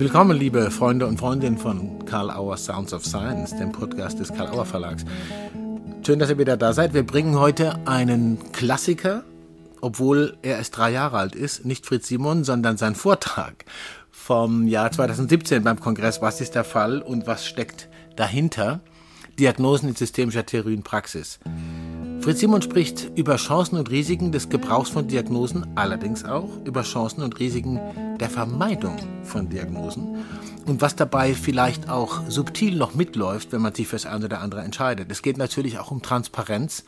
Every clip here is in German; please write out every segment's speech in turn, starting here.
Willkommen, liebe Freunde und Freundinnen von Karl Auer Sounds of Science, dem Podcast des Karl Auer Verlags. Schön, dass ihr wieder da seid. Wir bringen heute einen Klassiker, obwohl er erst drei Jahre alt ist, nicht Fritz Simon, sondern sein Vortrag vom Jahr 2017 beim Kongress. Was ist der Fall und was steckt dahinter? Diagnosen in systemischer Theorie und Praxis. Fritz Simon spricht über Chancen und Risiken des Gebrauchs von Diagnosen, allerdings auch über Chancen und Risiken der Vermeidung von Diagnosen und was dabei vielleicht auch subtil noch mitläuft, wenn man sich fürs eine oder andere entscheidet. Es geht natürlich auch um Transparenz.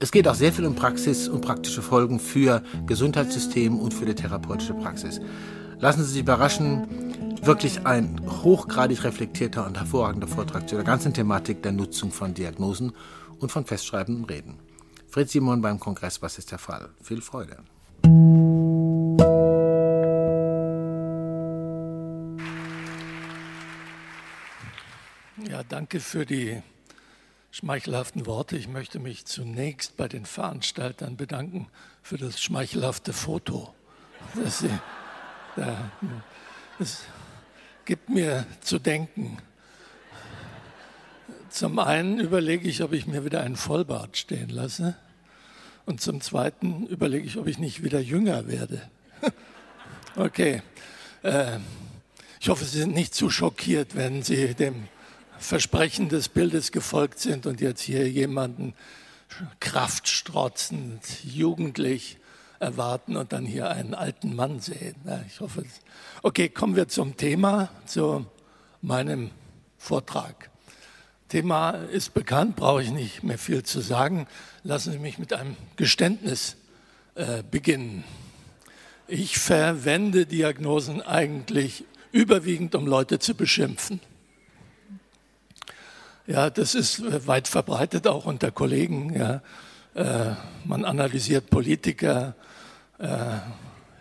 Es geht auch sehr viel um Praxis und praktische Folgen für Gesundheitssystem und für die therapeutische Praxis. Lassen Sie sich überraschen, wirklich ein hochgradig reflektierter und hervorragender Vortrag zu der ganzen Thematik der Nutzung von Diagnosen und von festschreibenden Reden. Fritz Simon beim Kongress, was ist der Fall? Viel Freude. Ja, danke für die schmeichelhaften Worte. Ich möchte mich zunächst bei den Veranstaltern bedanken für das schmeichelhafte Foto. Das, das gibt mir zu denken. Zum einen überlege ich, ob ich mir wieder einen Vollbart stehen lasse. Und zum Zweiten überlege ich, ob ich nicht wieder jünger werde. okay. Äh, ich hoffe, Sie sind nicht zu schockiert, wenn Sie dem Versprechen des Bildes gefolgt sind und jetzt hier jemanden kraftstrotzend, jugendlich erwarten und dann hier einen alten Mann sehen. Ich hoffe. Okay, kommen wir zum Thema, zu meinem Vortrag. Thema ist bekannt, brauche ich nicht mehr viel zu sagen. Lassen Sie mich mit einem Geständnis äh, beginnen. Ich verwende Diagnosen eigentlich überwiegend, um Leute zu beschimpfen. Ja, das ist äh, weit verbreitet auch unter Kollegen. Ja. Äh, man analysiert Politiker. Äh,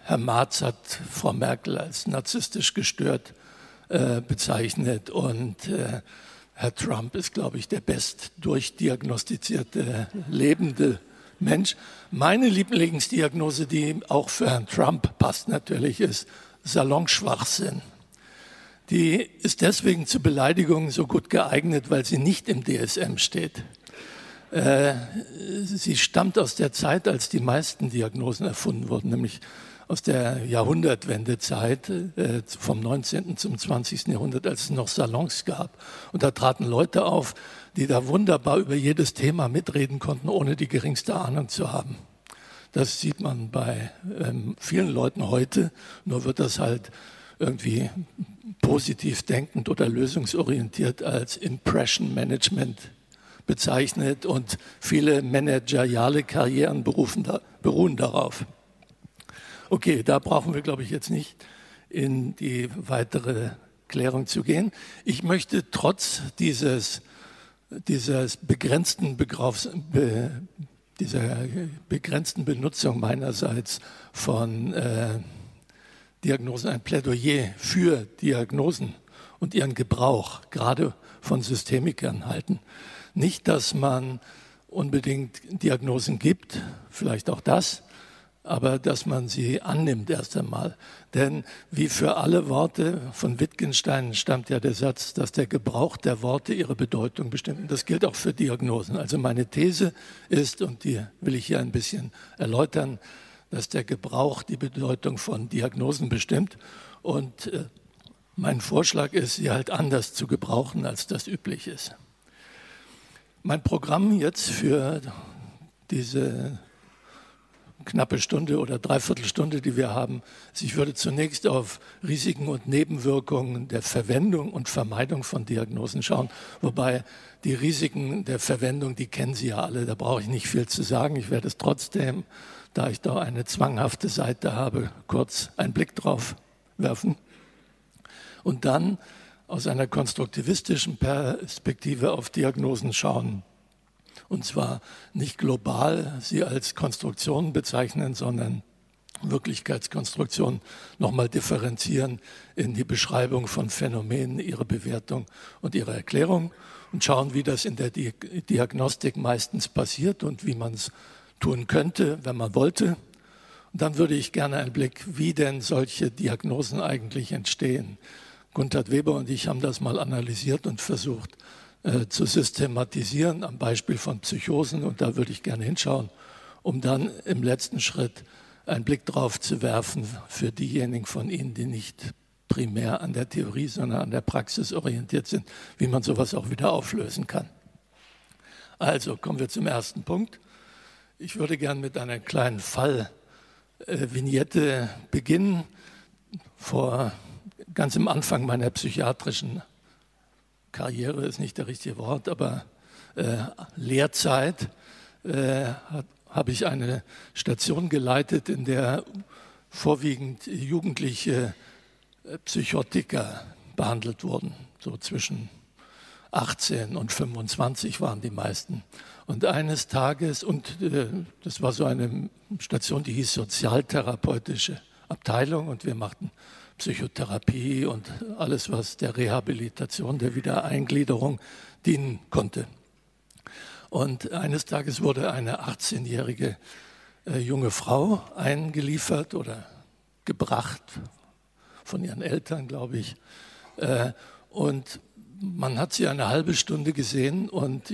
Herr Marz hat Frau Merkel als narzisstisch gestört äh, bezeichnet und äh, Herr Trump ist, glaube ich, der best durchdiagnostizierte lebende Mensch. Meine Lieblingsdiagnose, die auch für Herrn Trump passt natürlich, ist Salonschwachsinn. Die ist deswegen zu Beleidigungen so gut geeignet, weil sie nicht im DSM steht. Äh, sie stammt aus der Zeit, als die meisten Diagnosen erfunden wurden, nämlich aus der Jahrhundertwendezeit äh, vom 19. zum 20. Jahrhundert, als es noch Salons gab. Und da traten Leute auf, die da wunderbar über jedes Thema mitreden konnten, ohne die geringste Ahnung zu haben. Das sieht man bei ähm, vielen Leuten heute, nur wird das halt irgendwie positiv denkend oder lösungsorientiert als Impression Management bezeichnet und viele manageriale Karrieren da, beruhen darauf. Okay, da brauchen wir, glaube ich, jetzt nicht in die weitere Klärung zu gehen. Ich möchte trotz dieses, dieses begrenzten Begriffs, be, dieser begrenzten Benutzung meinerseits von äh, Diagnosen ein Plädoyer für Diagnosen und ihren Gebrauch, gerade von Systemikern halten. Nicht, dass man unbedingt Diagnosen gibt, vielleicht auch das, aber dass man sie annimmt erst einmal. Denn wie für alle Worte von Wittgenstein stammt ja der Satz, dass der Gebrauch der Worte ihre Bedeutung bestimmt. Und das gilt auch für Diagnosen. Also meine These ist, und die will ich hier ein bisschen erläutern, dass der Gebrauch die Bedeutung von Diagnosen bestimmt. Und äh, mein Vorschlag ist, sie halt anders zu gebrauchen, als das üblich ist. Mein Programm jetzt für diese knappe Stunde oder Dreiviertelstunde, die wir haben, ist, ich würde zunächst auf Risiken und Nebenwirkungen der Verwendung und Vermeidung von Diagnosen schauen, wobei die Risiken der Verwendung, die kennen Sie ja alle, da brauche ich nicht viel zu sagen. Ich werde es trotzdem da ich da eine zwanghafte Seite habe, kurz einen Blick drauf werfen. Und dann aus einer konstruktivistischen Perspektive auf Diagnosen schauen. Und zwar nicht global sie als Konstruktion bezeichnen, sondern Wirklichkeitskonstruktion nochmal differenzieren in die Beschreibung von Phänomenen, ihre Bewertung und ihre Erklärung und schauen, wie das in der Diagnostik meistens passiert und wie man es tun könnte, wenn man wollte. Und dann würde ich gerne einen Blick, wie denn solche Diagnosen eigentlich entstehen. Gunther Weber und ich haben das mal analysiert und versucht äh, zu systematisieren am Beispiel von Psychosen. Und da würde ich gerne hinschauen, um dann im letzten Schritt einen Blick drauf zu werfen für diejenigen von Ihnen, die nicht primär an der Theorie, sondern an der Praxis orientiert sind, wie man sowas auch wieder auflösen kann. Also kommen wir zum ersten Punkt. Ich würde gern mit einer kleinen Fallvignette beginnen. Vor ganz am Anfang meiner psychiatrischen Karriere ist nicht der richtige Wort, aber äh, Lehrzeit äh, habe ich eine Station geleitet, in der vorwiegend Jugendliche äh, Psychotiker behandelt wurden, so zwischen 18 und 25 waren die meisten. Und eines Tages, und äh, das war so eine Station, die hieß Sozialtherapeutische Abteilung, und wir machten Psychotherapie und alles, was der Rehabilitation, der Wiedereingliederung dienen konnte. Und eines Tages wurde eine 18-jährige äh, junge Frau eingeliefert oder gebracht von ihren Eltern, glaube ich. Äh, und man hat sie eine halbe Stunde gesehen und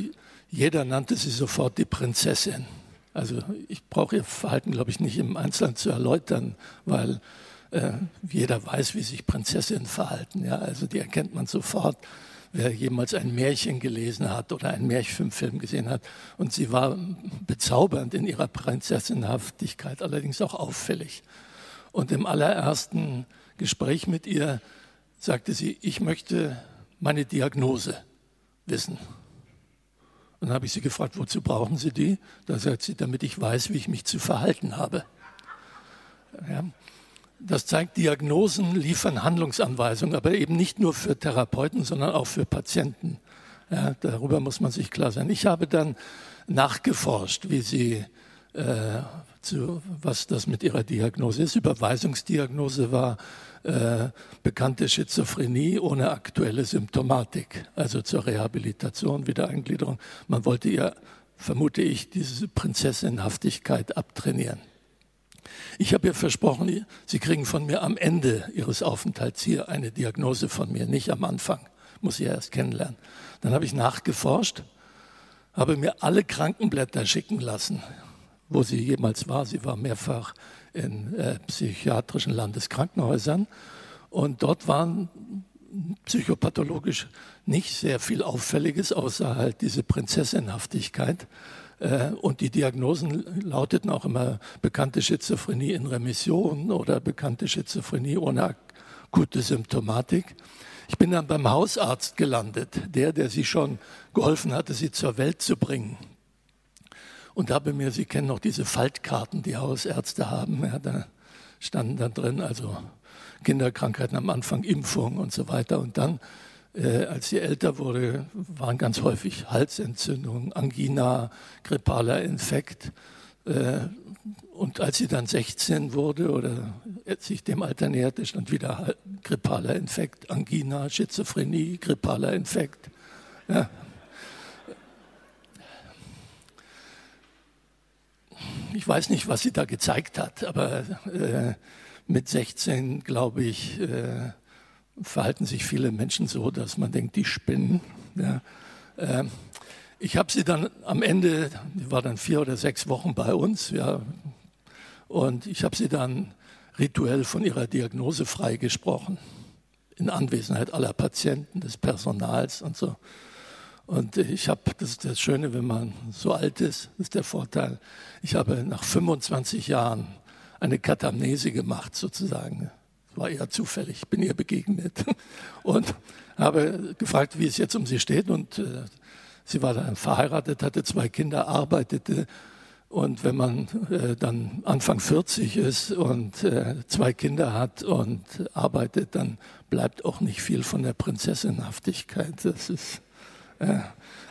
jeder nannte sie sofort die Prinzessin. Also ich brauche ihr Verhalten, glaube ich, nicht im Einzelnen zu erläutern, weil äh, jeder weiß, wie sich Prinzessinnen verhalten. Ja? Also die erkennt man sofort, wer jemals ein Märchen gelesen hat oder einen Märchenfilm gesehen hat. Und sie war bezaubernd in ihrer Prinzessinhaftigkeit, allerdings auch auffällig. Und im allerersten Gespräch mit ihr sagte sie, ich möchte meine Diagnose wissen. Und dann habe ich sie gefragt, wozu brauchen Sie die? Da sagt sie, damit ich weiß, wie ich mich zu verhalten habe. Ja. Das zeigt, Diagnosen liefern Handlungsanweisungen, aber eben nicht nur für Therapeuten, sondern auch für Patienten. Ja, darüber muss man sich klar sein. Ich habe dann nachgeforscht, wie sie, äh, zu, was das mit ihrer Diagnose ist. Überweisungsdiagnose war äh, bekannte Schizophrenie ohne aktuelle Symptomatik, also zur Rehabilitation, Wiedereingliederung. Man wollte ihr, vermute ich, diese Prinzessinhaftigkeit abtrainieren. Ich habe ihr versprochen, Sie kriegen von mir am Ende Ihres Aufenthalts hier eine Diagnose von mir, nicht am Anfang. Muss ich ja erst kennenlernen. Dann habe ich nachgeforscht, habe mir alle Krankenblätter schicken lassen, wo sie jemals war. Sie war mehrfach in äh, psychiatrischen Landeskrankenhäusern. Und dort waren psychopathologisch nicht sehr viel Auffälliges, außer halt diese Prinzessinhaftigkeit. Äh, und die Diagnosen lauteten auch immer bekannte Schizophrenie in Remission oder bekannte Schizophrenie ohne akute Symptomatik. Ich bin dann beim Hausarzt gelandet, der, der sie schon geholfen hatte, sie zur Welt zu bringen und habe mir, Sie kennen noch diese Faltkarten, die Hausärzte haben, ja, da standen dann drin, also Kinderkrankheiten am Anfang, Impfung und so weiter. Und dann, äh, als sie älter wurde, waren ganz häufig Halsentzündungen, Angina, grippaler Infekt. Äh, und als sie dann 16 wurde oder sich dem Alter näherte, stand wieder grippaler Infekt, Angina, Schizophrenie, grippaler Infekt. Ja, ich weiß nicht, was sie da gezeigt hat, aber äh, mit 16, glaube ich, äh, verhalten sich viele Menschen so, dass man denkt, die spinnen. Ja. Äh, ich habe sie dann am Ende, die war dann vier oder sechs Wochen bei uns, ja, und ich habe sie dann rituell von ihrer Diagnose freigesprochen, in Anwesenheit aller Patienten, des Personals und so. Und ich habe, das ist das Schöne, wenn man so alt ist, ist der Vorteil. Ich habe nach 25 Jahren eine Katamnese gemacht, sozusagen. War eher zufällig, bin ihr begegnet und habe gefragt, wie es jetzt um sie steht. Und äh, sie war dann verheiratet, hatte zwei Kinder, arbeitete. Und wenn man äh, dann Anfang 40 ist und äh, zwei Kinder hat und arbeitet, dann bleibt auch nicht viel von der Prinzessinhaftigkeit. Das ist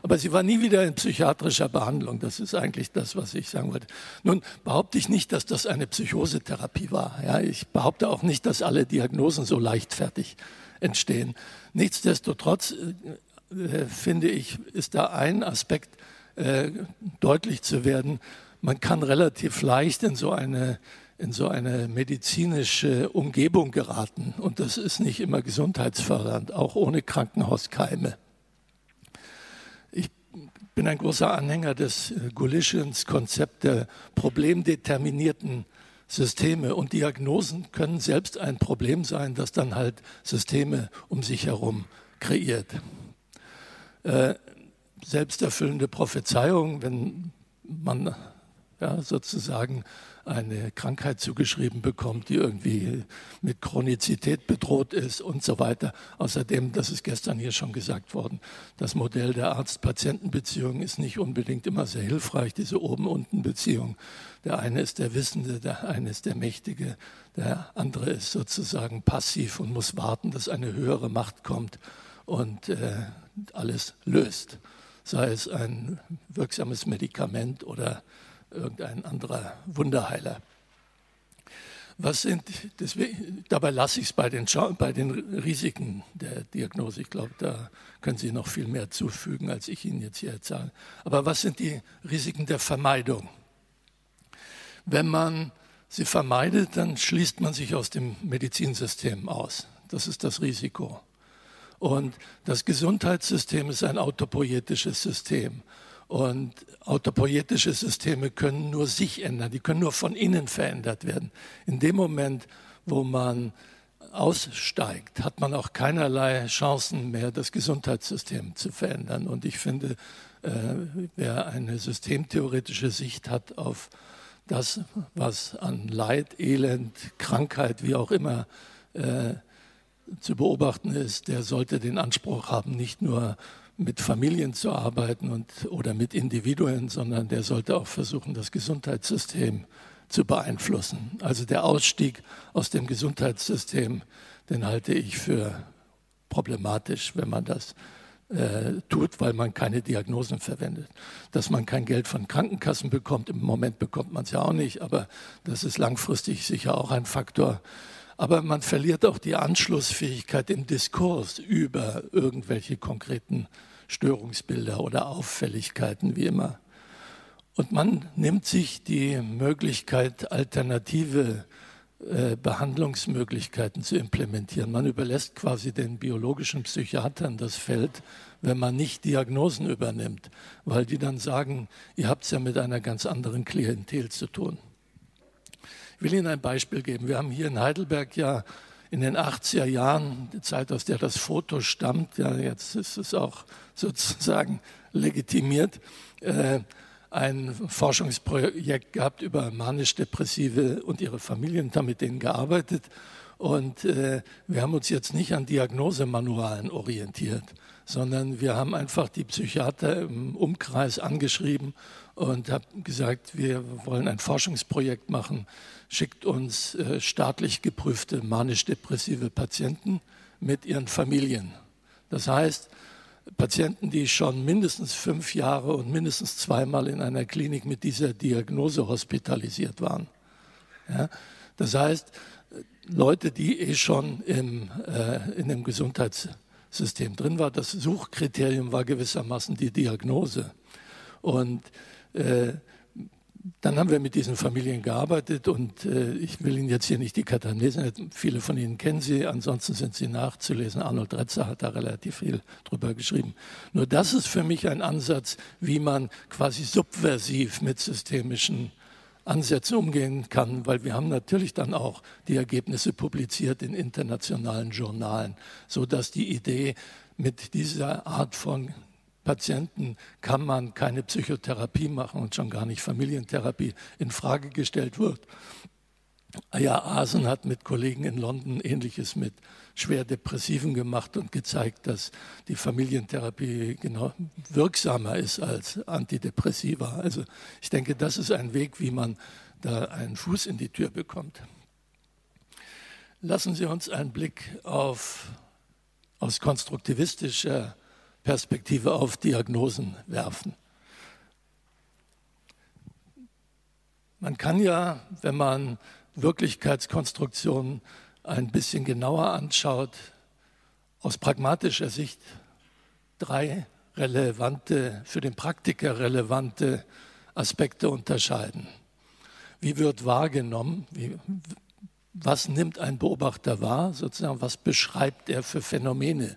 aber sie war nie wieder in psychiatrischer Behandlung. Das ist eigentlich das, was ich sagen wollte. Nun behaupte ich nicht, dass das eine Psychosetherapie war. Ja, ich behaupte auch nicht, dass alle Diagnosen so leichtfertig entstehen. Nichtsdestotrotz äh, äh, finde ich, ist da ein Aspekt äh, deutlich zu werden. Man kann relativ leicht in so eine in so eine medizinische Umgebung geraten. Und das ist nicht immer gesundheitsfördernd, auch ohne Krankenhauskeime. Ich bin ein großer Anhänger des äh, Gulischens Konzept der problemdeterminierten Systeme. Und Diagnosen können selbst ein Problem sein, das dann halt Systeme um sich herum kreiert. Äh, selbsterfüllende Prophezeiung, wenn man ja, sozusagen eine Krankheit zugeschrieben bekommt, die irgendwie mit Chronizität bedroht ist und so weiter. Außerdem, das ist gestern hier schon gesagt worden, das Modell der Arzt-Patienten-Beziehung ist nicht unbedingt immer sehr hilfreich, diese Oben-Unten-Beziehung. Der eine ist der Wissende, der eine ist der Mächtige, der andere ist sozusagen passiv und muss warten, dass eine höhere Macht kommt und äh, alles löst. Sei es ein wirksames Medikament oder irgendein anderer Wunderheiler. Was sind, deswegen, dabei lasse ich es bei den, bei den Risiken der Diagnose. Ich glaube, da können Sie noch viel mehr zufügen, als ich Ihnen jetzt hier erzähle. Aber was sind die Risiken der Vermeidung? Wenn man sie vermeidet, dann schließt man sich aus dem Medizinsystem aus. Das ist das Risiko. Und das Gesundheitssystem ist ein autopoietisches System. Und autopoietische Systeme können nur sich ändern, die können nur von innen verändert werden. In dem Moment, wo man aussteigt, hat man auch keinerlei Chancen mehr, das Gesundheitssystem zu verändern. Und ich finde, äh, wer eine systemtheoretische Sicht hat auf das, was an Leid, Elend, Krankheit, wie auch immer äh, zu beobachten ist, der sollte den Anspruch haben, nicht nur mit Familien zu arbeiten und, oder mit Individuen, sondern der sollte auch versuchen, das Gesundheitssystem zu beeinflussen. Also der Ausstieg aus dem Gesundheitssystem, den halte ich für problematisch, wenn man das äh, tut, weil man keine Diagnosen verwendet. Dass man kein Geld von Krankenkassen bekommt, im Moment bekommt man es ja auch nicht, aber das ist langfristig sicher auch ein Faktor. Aber man verliert auch die Anschlussfähigkeit im Diskurs über irgendwelche konkreten Störungsbilder oder Auffälligkeiten, wie immer. Und man nimmt sich die Möglichkeit, alternative äh, Behandlungsmöglichkeiten zu implementieren. Man überlässt quasi den biologischen Psychiatern das Feld, wenn man nicht Diagnosen übernimmt, weil die dann sagen, ihr habt es ja mit einer ganz anderen Klientel zu tun. Ich will Ihnen ein Beispiel geben. Wir haben hier in Heidelberg ja in den 80er Jahren, die Zeit, aus der das Foto stammt, ja, jetzt ist es auch sozusagen legitimiert, äh, ein Forschungsprojekt gehabt über manisch-depressive und ihre Familien, haben mit denen gearbeitet. Und äh, wir haben uns jetzt nicht an Diagnosemanualen orientiert, sondern wir haben einfach die Psychiater im Umkreis angeschrieben und haben gesagt, wir wollen ein Forschungsprojekt machen, schickt uns äh, staatlich geprüfte manisch-depressive Patienten mit ihren Familien. Das heißt, Patienten, die schon mindestens fünf Jahre und mindestens zweimal in einer Klinik mit dieser Diagnose hospitalisiert waren. Ja, das heißt, Leute, die eh schon im, äh, in dem Gesundheitssystem drin waren. Das Suchkriterium war gewissermaßen die Diagnose. Und äh, dann haben wir mit diesen Familien gearbeitet und äh, ich will Ihnen jetzt hier nicht die Katamnesen, viele von Ihnen kennen sie, ansonsten sind sie nachzulesen. Arnold Retzer hat da relativ viel drüber geschrieben. Nur das ist für mich ein Ansatz, wie man quasi subversiv mit systemischen Ansätzen umgehen kann, weil wir haben natürlich dann auch die Ergebnisse publiziert in internationalen Journalen, sodass die Idee mit dieser Art von Patienten kann man keine Psychotherapie machen und schon gar nicht Familientherapie in Frage gestellt wird. Ja, Asen hat mit Kollegen in London Ähnliches mit schwer Depressiven gemacht und gezeigt, dass die Familientherapie genau wirksamer ist als Antidepressiva. Also ich denke, das ist ein Weg, wie man da einen Fuß in die Tür bekommt. Lassen Sie uns einen Blick auf, aus konstruktivistischer Perspektive auf Diagnosen werfen. Man kann ja, wenn man Wirklichkeitskonstruktionen ein bisschen genauer anschaut, aus pragmatischer Sicht drei relevante, für den Praktiker relevante Aspekte unterscheiden. wie wird wahrgenommen, wie, was nimmt ein Beobachter wahr, sozusagen, was beschreibt er für Phänomene.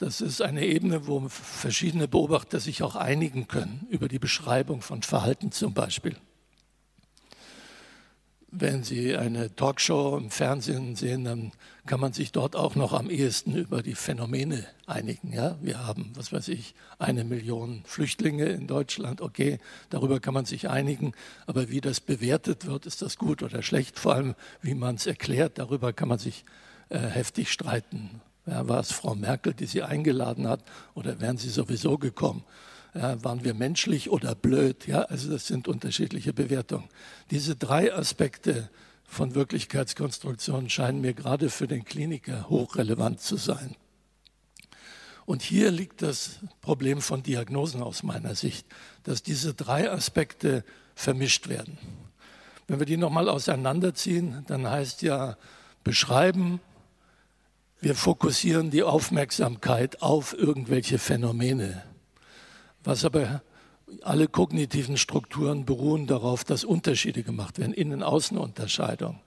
Das ist eine Ebene, wo verschiedene Beobachter sich auch einigen können über die Beschreibung von Verhalten zum Beispiel. Wenn Sie eine Talkshow im Fernsehen sehen, dann kann man sich dort auch noch am ehesten über die Phänomene einigen. Ja? Wir haben, was weiß ich, eine Million Flüchtlinge in Deutschland. Okay, darüber kann man sich einigen. Aber wie das bewertet wird, ist das gut oder schlecht? Vor allem, wie man es erklärt, darüber kann man sich äh, heftig streiten. Ja, war es Frau Merkel, die Sie eingeladen hat, oder wären Sie sowieso gekommen? Ja, waren wir menschlich oder blöd? Ja, also das sind unterschiedliche Bewertungen. Diese drei Aspekte von Wirklichkeitskonstruktion scheinen mir gerade für den Kliniker hochrelevant zu sein. Und hier liegt das Problem von Diagnosen aus meiner Sicht, dass diese drei Aspekte vermischt werden. Wenn wir die nochmal auseinanderziehen, dann heißt ja beschreiben, wir fokussieren die Aufmerksamkeit auf irgendwelche Phänomene was aber alle kognitiven Strukturen beruhen darauf, dass Unterschiede gemacht werden, Innen-Außen-Unterscheidung.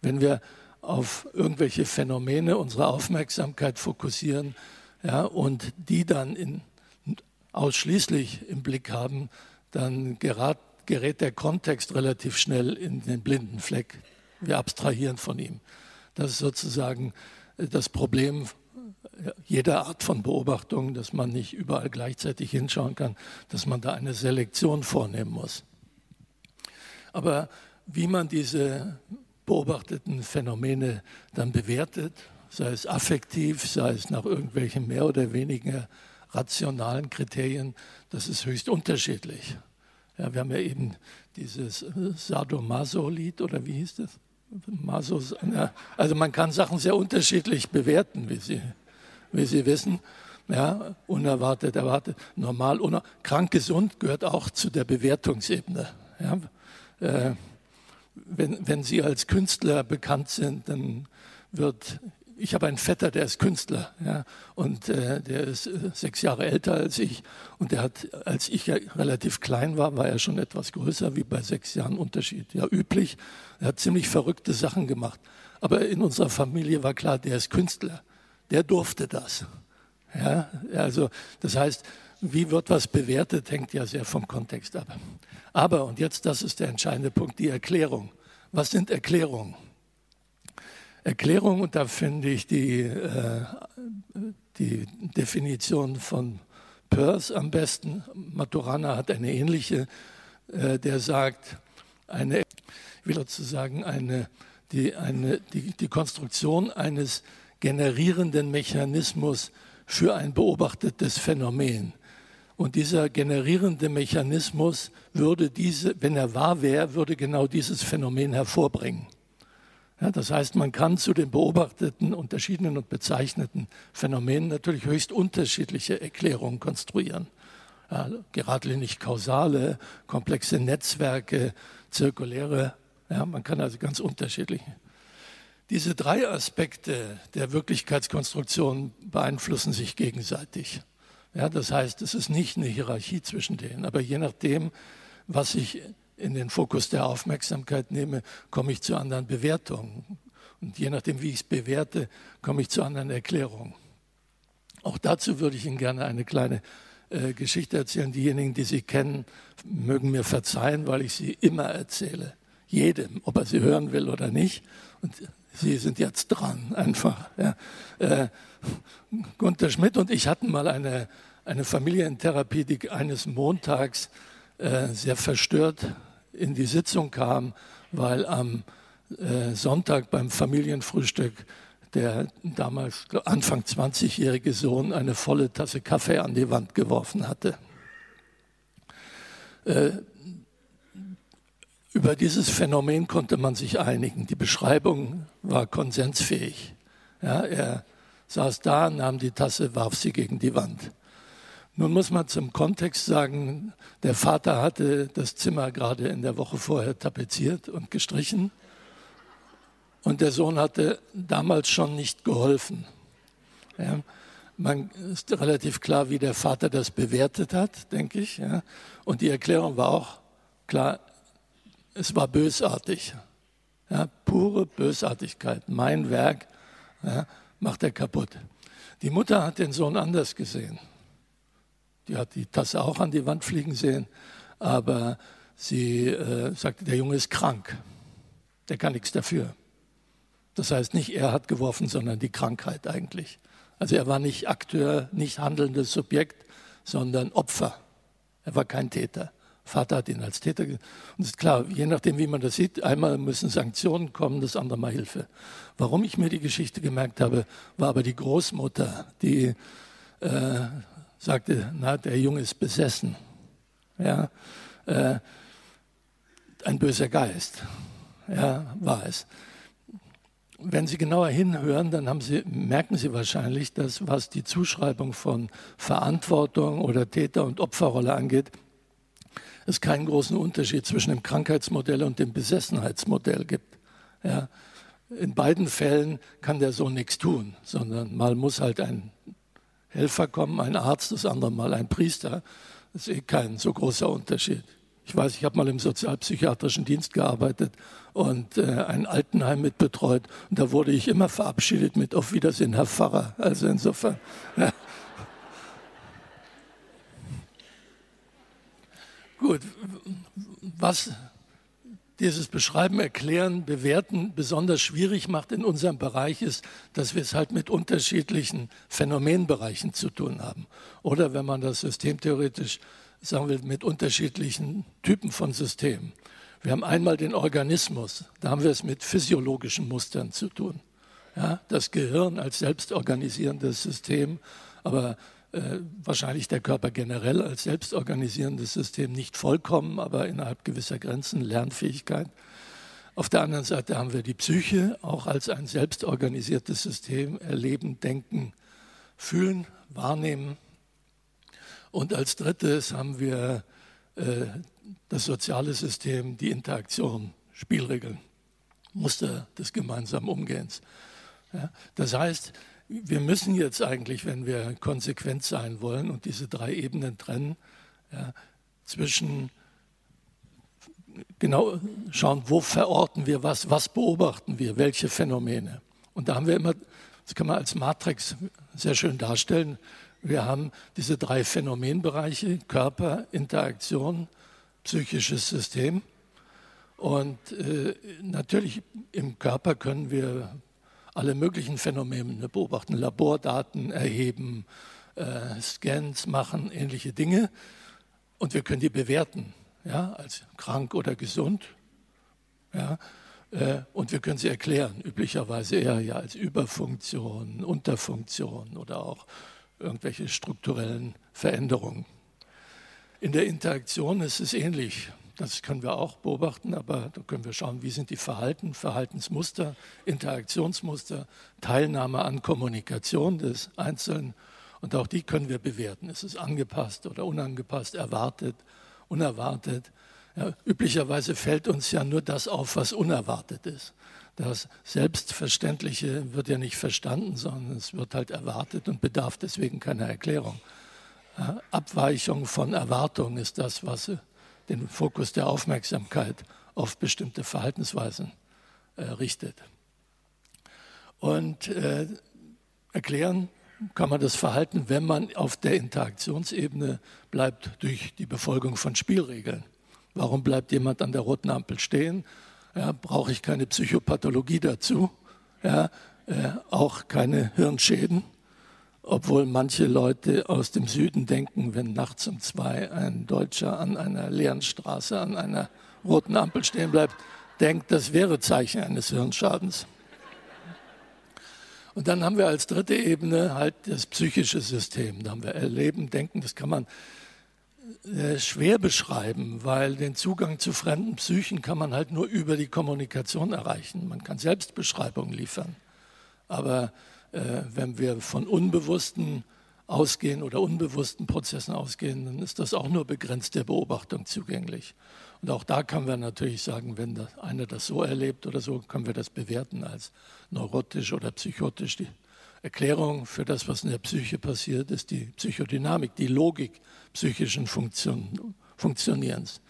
Wenn wir auf irgendwelche Phänomene unsere Aufmerksamkeit fokussieren ja, und die dann in, ausschließlich im Blick haben, dann gerät, gerät der Kontext relativ schnell in den blinden Fleck. Wir abstrahieren von ihm. Das ist sozusagen das Problem jeder Art von Beobachtung, dass man nicht überall gleichzeitig hinschauen kann, dass man da eine Selektion vornehmen muss. Aber wie man diese beobachteten Phänomene dann bewertet, sei es affektiv, sei es nach irgendwelchen mehr oder weniger rationalen Kriterien, das ist höchst unterschiedlich. Ja, wir haben ja eben dieses Sadomaso-Lied, oder wie hieß das? Masos, also man kann Sachen sehr unterschiedlich bewerten, wie Sie wie Sie wissen. Ja, unerwartet, erwartet, normal, uner krank, gesund gehört auch zu der Bewertungsebene. Ja, äh, wenn, wenn Sie als Künstler bekannt sind, dann wird ich habe einen Vetter, der ist Künstler, ja, und äh, der ist äh, sechs Jahre älter als ich. Und der hat, als ich ja relativ klein war, war er schon etwas größer, wie bei sechs Jahren Unterschied. Ja, üblich. Er hat ziemlich verrückte Sachen gemacht. Aber in unserer Familie war klar, der ist Künstler der durfte das. Ja, also das heißt, wie wird was bewertet, hängt ja sehr vom Kontext ab. Aber, und jetzt das ist der entscheidende Punkt, die Erklärung. Was sind Erklärungen? Erklärung, und da finde ich die, äh, die Definition von Peirce am besten. Maturana hat eine ähnliche, äh, der sagt, eine, ich will sozusagen eine, die, eine, die, die Konstruktion eines generierenden Mechanismus für ein beobachtetes Phänomen. Und dieser generierende Mechanismus würde diese, wenn er wahr wäre, würde genau dieses Phänomen hervorbringen. Ja, das heißt, man kann zu den beobachteten, unterschiedenen und bezeichneten Phänomenen natürlich höchst unterschiedliche Erklärungen konstruieren. Ja, geradlinig kausale, komplexe Netzwerke, zirkuläre. Ja, man kann also ganz unterschiedliche diese drei Aspekte der Wirklichkeitskonstruktion beeinflussen sich gegenseitig. Ja, das heißt, es ist nicht eine Hierarchie zwischen denen, aber je nachdem, was ich in den Fokus der Aufmerksamkeit nehme, komme ich zu anderen Bewertungen. Und je nachdem, wie ich es bewerte, komme ich zu anderen Erklärungen. Auch dazu würde ich Ihnen gerne eine kleine äh, Geschichte erzählen. Diejenigen, die Sie kennen, mögen mir verzeihen, weil ich sie immer erzähle. Jedem, ob er sie hören will oder nicht. Und Sie sind jetzt dran, einfach. Ja. Äh, Gunther Schmidt und ich hatten mal eine, eine Familientherapie, die eines Montags äh, sehr verstört in die Sitzung kam, weil am äh, Sonntag beim Familienfrühstück der damals Anfang 20-jährige Sohn eine volle Tasse Kaffee an die Wand geworfen hatte. Äh, über dieses Phänomen konnte man sich einigen. Die Beschreibung war konsensfähig. Ja, er saß da, nahm die Tasse, warf sie gegen die Wand. Nun muss man zum Kontext sagen, der Vater hatte das Zimmer gerade in der Woche vorher tapeziert und gestrichen und der Sohn hatte damals schon nicht geholfen. Ja, man ist relativ klar, wie der Vater das bewertet hat, denke ich. Ja. Und die Erklärung war auch klar, es war bösartig. Ja, pure Bösartigkeit. Mein Werk macht er kaputt. Die Mutter hat den Sohn anders gesehen. Die hat die Tasse auch an die Wand fliegen sehen, aber sie äh, sagte, der Junge ist krank. Der kann nichts dafür. Das heißt, nicht er hat geworfen, sondern die Krankheit eigentlich. Also er war nicht Akteur, nicht handelndes Subjekt, sondern Opfer. Er war kein Täter. Vater hat ihn als Täter. Und es ist klar, je nachdem, wie man das sieht, einmal müssen Sanktionen kommen, das andere mal Hilfe. Warum ich mir die Geschichte gemerkt habe, war aber die Großmutter, die äh, sagte, na, der Junge ist besessen. Ja, äh, ein böser Geist. Ja, war es. Wenn Sie genauer hinhören, dann Sie, merken Sie wahrscheinlich, dass was die Zuschreibung von Verantwortung oder Täter- und Opferrolle angeht, es keinen großen Unterschied zwischen dem Krankheitsmodell und dem Besessenheitsmodell gibt. Ja, in beiden Fällen kann der Sohn nichts tun, sondern mal muss halt ein Helfer kommen, ein Arzt, das andere Mal ein Priester. Das ist eh kein so großer Unterschied. Ich weiß, ich habe mal im sozialpsychiatrischen Dienst gearbeitet und äh, ein Altenheim mit betreut. Und da wurde ich immer verabschiedet mit Auf Wiedersehen, Herr Pfarrer. Also insofern. Ja. Gut, was dieses Beschreiben, Erklären, Bewerten besonders schwierig macht in unserem Bereich ist, dass wir es halt mit unterschiedlichen Phänomenbereichen zu tun haben. Oder wenn man das systemtheoretisch sagen wir, mit unterschiedlichen Typen von Systemen. Wir haben einmal den Organismus, da haben wir es mit physiologischen Mustern zu tun. Ja, das Gehirn als selbstorganisierendes System, aber äh, wahrscheinlich der Körper generell als selbstorganisierendes System nicht vollkommen, aber innerhalb gewisser Grenzen, Lernfähigkeit. Auf der anderen Seite haben wir die Psyche auch als ein selbstorganisiertes System, erleben, denken, fühlen, wahrnehmen. Und als drittes haben wir äh, das soziale System, die Interaktion, Spielregeln, Muster des gemeinsamen Umgehens. Ja, das heißt, wir müssen jetzt eigentlich, wenn wir konsequent sein wollen und diese drei Ebenen trennen, ja, zwischen genau schauen, wo verorten wir was, was beobachten wir, welche Phänomene. Und da haben wir immer, das kann man als Matrix sehr schön darstellen, wir haben diese drei Phänomenbereiche, Körper, Interaktion, psychisches System. Und äh, natürlich im Körper können wir alle möglichen Phänomene beobachten, Labordaten erheben, äh, Scans machen, ähnliche Dinge. Und wir können die bewerten, ja, als krank oder gesund. Ja, äh, und wir können sie erklären, üblicherweise eher ja als Überfunktion, Unterfunktion oder auch irgendwelche strukturellen Veränderungen. In der Interaktion ist es ähnlich. Das können wir auch beobachten, aber da können wir schauen, wie sind die Verhalten, Verhaltensmuster, Interaktionsmuster, Teilnahme an Kommunikation des Einzelnen. Und auch die können wir bewerten. Ist es angepasst oder unangepasst, erwartet, unerwartet? Ja, üblicherweise fällt uns ja nur das auf, was unerwartet ist. Das Selbstverständliche wird ja nicht verstanden, sondern es wird halt erwartet und bedarf deswegen keiner Erklärung. Abweichung von Erwartungen ist das, was den Fokus der Aufmerksamkeit auf bestimmte Verhaltensweisen äh, richtet. Und äh, erklären kann man das Verhalten, wenn man auf der Interaktionsebene bleibt, durch die Befolgung von Spielregeln. Warum bleibt jemand an der roten Ampel stehen? Ja, Brauche ich keine Psychopathologie dazu? Ja, äh, auch keine Hirnschäden? Obwohl manche Leute aus dem Süden denken, wenn nachts um zwei ein Deutscher an einer leeren Straße an einer roten Ampel stehen bleibt, denkt, das wäre Zeichen eines Hirnschadens. Und dann haben wir als dritte Ebene halt das psychische System. Da haben wir Erleben, Denken, das kann man äh, schwer beschreiben, weil den Zugang zu fremden Psychen kann man halt nur über die Kommunikation erreichen. Man kann Selbstbeschreibungen liefern. Aber wenn wir von unbewussten ausgehen oder unbewussten Prozessen ausgehen, dann ist das auch nur begrenzt der Beobachtung zugänglich. Und auch da können wir natürlich sagen, wenn das, einer das so erlebt oder so, können wir das bewerten als neurotisch oder psychotisch. Die Erklärung für das, was in der Psyche passiert, ist die Psychodynamik, die Logik psychischen Funktion, Funktionierens.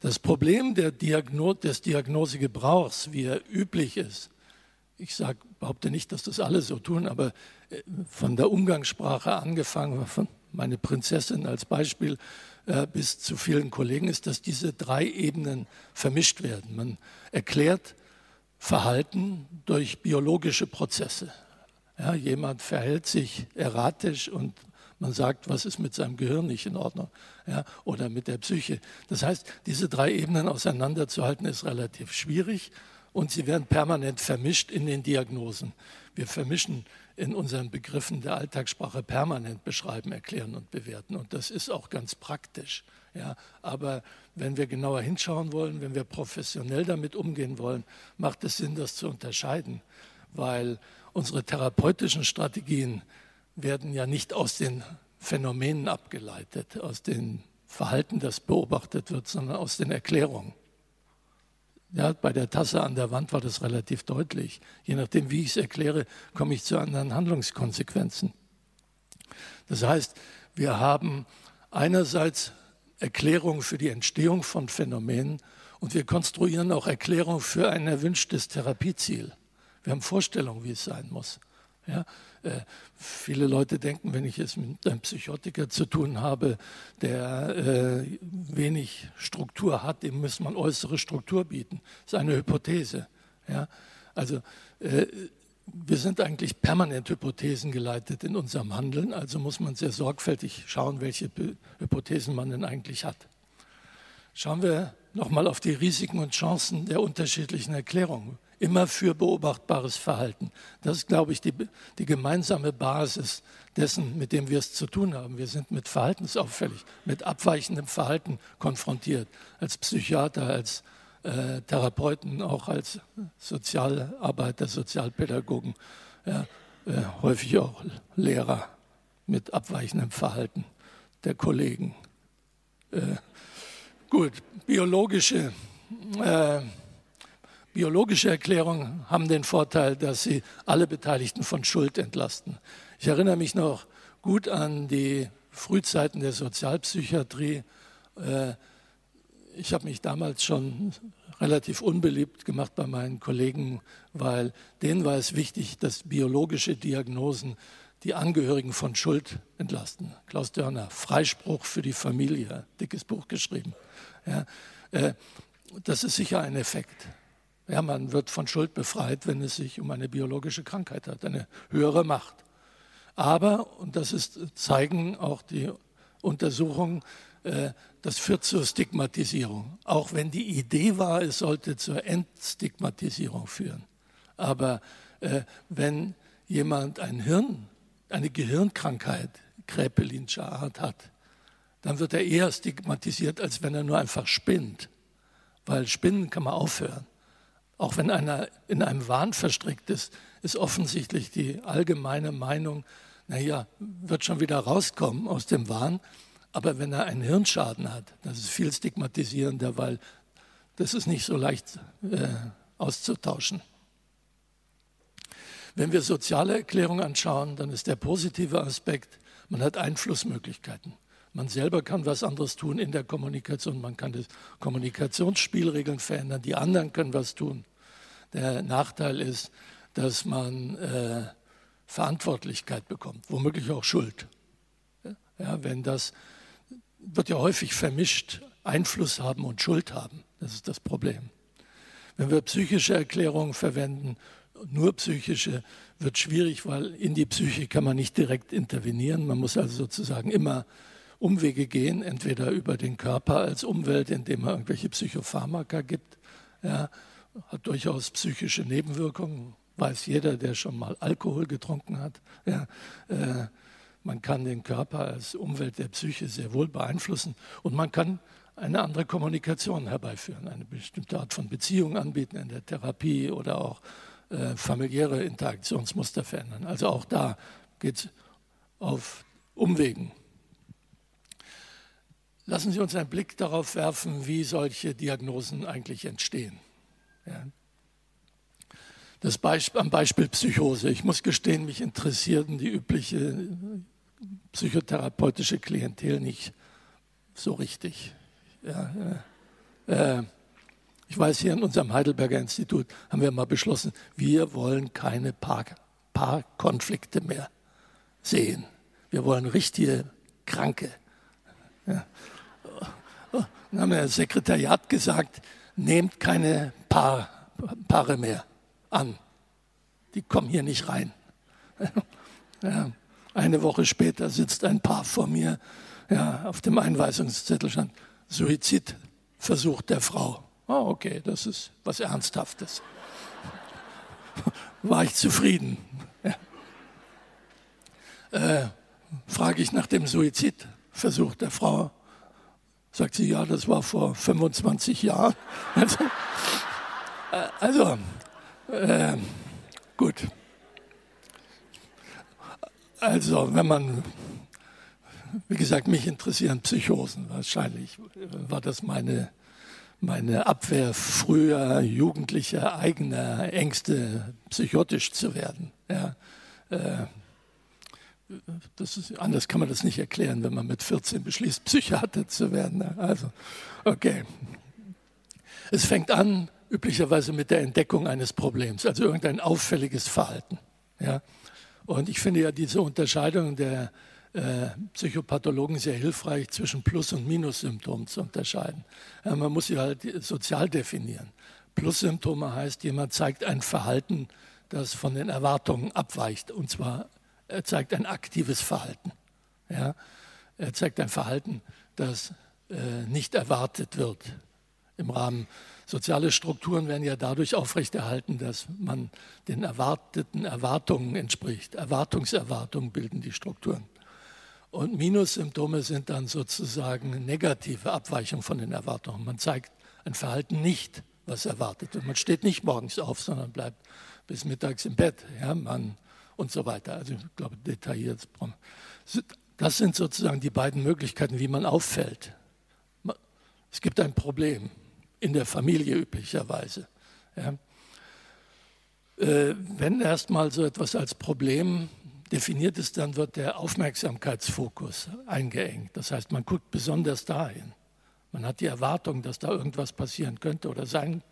Das Problem Diagno des Diagnosegebrauchs, wie er üblich ist, ich sag, behaupte nicht, dass das alle so tun, aber äh, von der Umgangssprache angefangen, von meine Prinzessin als Beispiel, äh, bis zu vielen Kollegen, ist, dass diese drei Ebenen vermischt werden. Man erklärt Verhalten durch biologische Prozesse. Ja, jemand verhält sich erratisch und man sagt, was ist mit seinem Gehirn nicht in Ordnung ja, oder mit der Psyche. Das heißt, diese drei Ebenen auseinanderzuhalten ist relativ schwierig und sie werden permanent vermischt in den Diagnosen. Wir vermischen in unseren Begriffen der Alltagssprache permanent beschreiben, erklären und bewerten. Und das ist auch ganz praktisch. Ja, aber wenn wir genauer hinschauen wollen, wenn wir professionell damit umgehen wollen, macht es Sinn, das zu unterscheiden, weil unsere therapeutischen Strategien werden ja nicht aus den Phänomenen abgeleitet, aus dem Verhalten, das beobachtet wird, sondern aus den Erklärungen. Ja, bei der Tasse an der Wand war das relativ deutlich. Je nachdem, wie ich es erkläre, komme ich zu anderen Handlungskonsequenzen. Das heißt, wir haben einerseits Erklärungen für die Entstehung von Phänomenen und wir konstruieren auch Erklärungen für ein erwünschtes Therapieziel. Wir haben Vorstellungen, wie es sein muss. Ja, viele Leute denken, wenn ich es mit einem Psychotiker zu tun habe, der äh, wenig Struktur hat, dem muss man äußere Struktur bieten. Das ist eine Hypothese. Ja, also äh, wir sind eigentlich permanent Hypothesen geleitet in unserem Handeln, also muss man sehr sorgfältig schauen, welche Hypothesen man denn eigentlich hat. Schauen wir nochmal auf die Risiken und Chancen der unterschiedlichen Erklärungen immer für beobachtbares Verhalten. Das ist, glaube ich, die, die gemeinsame Basis dessen, mit dem wir es zu tun haben. Wir sind mit verhaltensauffällig, mit abweichendem Verhalten konfrontiert, als Psychiater, als äh, Therapeuten, auch als Sozialarbeiter, Sozialpädagogen, ja, äh, häufig auch Lehrer mit abweichendem Verhalten der Kollegen. Äh, gut, biologische äh, Biologische Erklärungen haben den Vorteil, dass sie alle Beteiligten von Schuld entlasten. Ich erinnere mich noch gut an die Frühzeiten der Sozialpsychiatrie. Äh, ich habe mich damals schon relativ unbeliebt gemacht bei meinen Kollegen, weil denen war es wichtig, dass biologische Diagnosen die Angehörigen von Schuld entlasten. Klaus Dörner, Freispruch für die Familie, dickes Buch geschrieben. Ja, äh, das ist sicher ein Effekt. Ja, man wird von Schuld befreit, wenn es sich um eine biologische Krankheit hat, eine höhere Macht. Aber, und das ist, zeigen auch die Untersuchungen, äh, das führt zur Stigmatisierung. Auch wenn die Idee war, es sollte zur Entstigmatisierung führen. Aber äh, wenn jemand ein Hirn, eine Gehirnkrankheit Kräpelinscher Art hat, dann wird er eher stigmatisiert, als wenn er nur einfach spinnt. Weil Spinnen kann man aufhören. Auch wenn einer in einem Wahn verstrickt ist, ist offensichtlich die allgemeine Meinung, naja, wird schon wieder rauskommen aus dem Wahn. Aber wenn er einen Hirnschaden hat, das ist viel stigmatisierender, weil das ist nicht so leicht äh, auszutauschen. Wenn wir soziale Erklärungen anschauen, dann ist der positive Aspekt, man hat Einflussmöglichkeiten. Man selber kann was anderes tun in der Kommunikation, man kann die Kommunikationsspielregeln verändern, die anderen können was tun. Der Nachteil ist, dass man äh, Verantwortlichkeit bekommt, womöglich auch Schuld. Ja, wenn das wird ja häufig vermischt, Einfluss haben und Schuld haben. Das ist das Problem. Wenn wir psychische Erklärungen verwenden, nur psychische, wird schwierig, weil in die Psyche kann man nicht direkt intervenieren. Man muss also sozusagen immer Umwege gehen, entweder über den Körper als Umwelt, indem man irgendwelche Psychopharmaka gibt, ja, hat durchaus psychische Nebenwirkungen, weiß jeder, der schon mal Alkohol getrunken hat. Ja, äh, man kann den Körper als Umwelt der Psyche sehr wohl beeinflussen und man kann eine andere Kommunikation herbeiführen, eine bestimmte Art von Beziehung anbieten in der Therapie oder auch äh, familiäre Interaktionsmuster verändern. Also auch da geht es auf Umwegen. Lassen Sie uns einen Blick darauf werfen, wie solche Diagnosen eigentlich entstehen. Ja. Das Beisp am Beispiel Psychose. Ich muss gestehen, mich interessierten die übliche psychotherapeutische Klientel nicht so richtig. Ja, äh, ich weiß, hier in unserem Heidelberger Institut haben wir mal beschlossen, wir wollen keine Paar, Paarkonflikte mehr sehen. Wir wollen richtige Kranke. Ja. Dann haben wir das Sekretariat gesagt, nehmt keine Paar, Paare mehr an. Die kommen hier nicht rein. Ja. Eine Woche später sitzt ein Paar vor mir, ja, auf dem Einweisungszettel stand Suizidversuch der Frau. Oh, okay, das ist was Ernsthaftes. War ich zufrieden. Ja. Äh, frage ich nach dem Suizidversuch der Frau. Sagt sie, ja, das war vor 25 Jahren. Also, äh, also äh, gut. Also, wenn man, wie gesagt, mich interessieren Psychosen. Wahrscheinlich war das meine, meine Abwehr früher jugendlicher eigener Ängste, psychotisch zu werden. Ja, äh, das ist, anders kann man das nicht erklären, wenn man mit 14 beschließt, Psychiater zu werden. Also, okay. Es fängt an, üblicherweise mit der Entdeckung eines Problems, also irgendein auffälliges Verhalten. Ja. Und ich finde ja diese Unterscheidung der äh, Psychopathologen sehr hilfreich, zwischen Plus- und Minus-Symptomen zu unterscheiden. Ja, man muss sie halt sozial definieren. Plus-Symptome heißt, jemand zeigt ein Verhalten, das von den Erwartungen abweicht. Und zwar, er zeigt ein aktives Verhalten. Ja? Er zeigt ein Verhalten, das äh, nicht erwartet wird im Rahmen Soziale Strukturen werden ja dadurch aufrechterhalten, dass man den erwarteten Erwartungen entspricht. Erwartungserwartungen bilden die Strukturen. Und Minussymptome sind dann sozusagen negative Abweichungen von den Erwartungen. Man zeigt ein Verhalten nicht, was erwartet wird. Man steht nicht morgens auf, sondern bleibt bis mittags im Bett. Ja, man und so weiter. Also ich glaube, detailliert. Das sind sozusagen die beiden Möglichkeiten, wie man auffällt. Es gibt ein Problem in der Familie üblicherweise. Ja. Äh, wenn erstmal so etwas als Problem definiert ist, dann wird der Aufmerksamkeitsfokus eingeengt. Das heißt, man guckt besonders dahin. Man hat die Erwartung, dass da irgendwas passieren könnte oder sein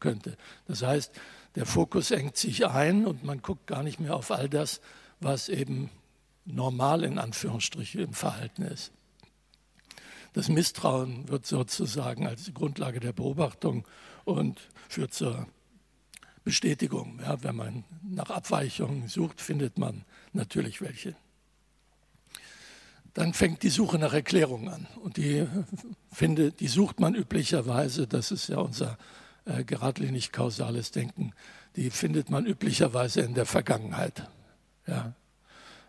könnte. Das heißt, der Fokus engt sich ein und man guckt gar nicht mehr auf all das, was eben normal in Anführungsstrichen im Verhalten ist. Das Misstrauen wird sozusagen als Grundlage der Beobachtung und führt zur Bestätigung. Ja, wenn man nach Abweichungen sucht, findet man natürlich welche. Dann fängt die Suche nach Erklärungen an. Und die, finde, die sucht man üblicherweise, das ist ja unser äh, geradlinig-kausales Denken, die findet man üblicherweise in der Vergangenheit. Ja.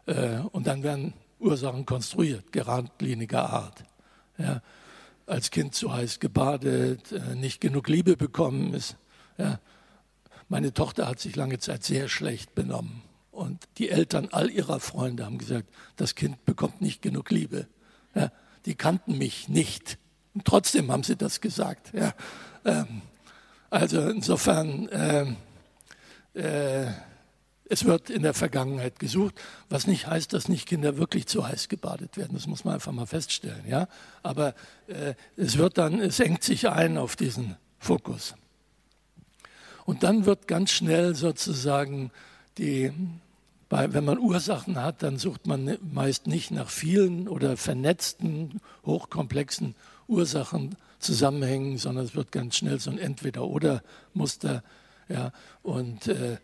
Äh, und dann werden Ursachen konstruiert, geradliniger Art ja, als Kind zu heiß gebadet, äh, nicht genug Liebe bekommen ist. Ja. Meine Tochter hat sich lange Zeit sehr schlecht benommen. Und die Eltern all ihrer Freunde haben gesagt, das Kind bekommt nicht genug Liebe. Ja, die kannten mich nicht. Und trotzdem haben sie das gesagt. Ja. Ähm, also insofern, äh, äh, es wird in der Vergangenheit gesucht, was nicht heißt, dass nicht Kinder wirklich zu heiß gebadet werden. Das muss man einfach mal feststellen. Ja? Aber äh, es wird dann, es engt sich ein auf diesen Fokus. Und dann wird ganz schnell sozusagen die, bei, wenn man Ursachen hat, dann sucht man meist nicht nach vielen oder vernetzten, hochkomplexen Ursachen, Zusammenhängen, sondern es wird ganz schnell so ein Entweder-Oder-Muster. Ja, und äh,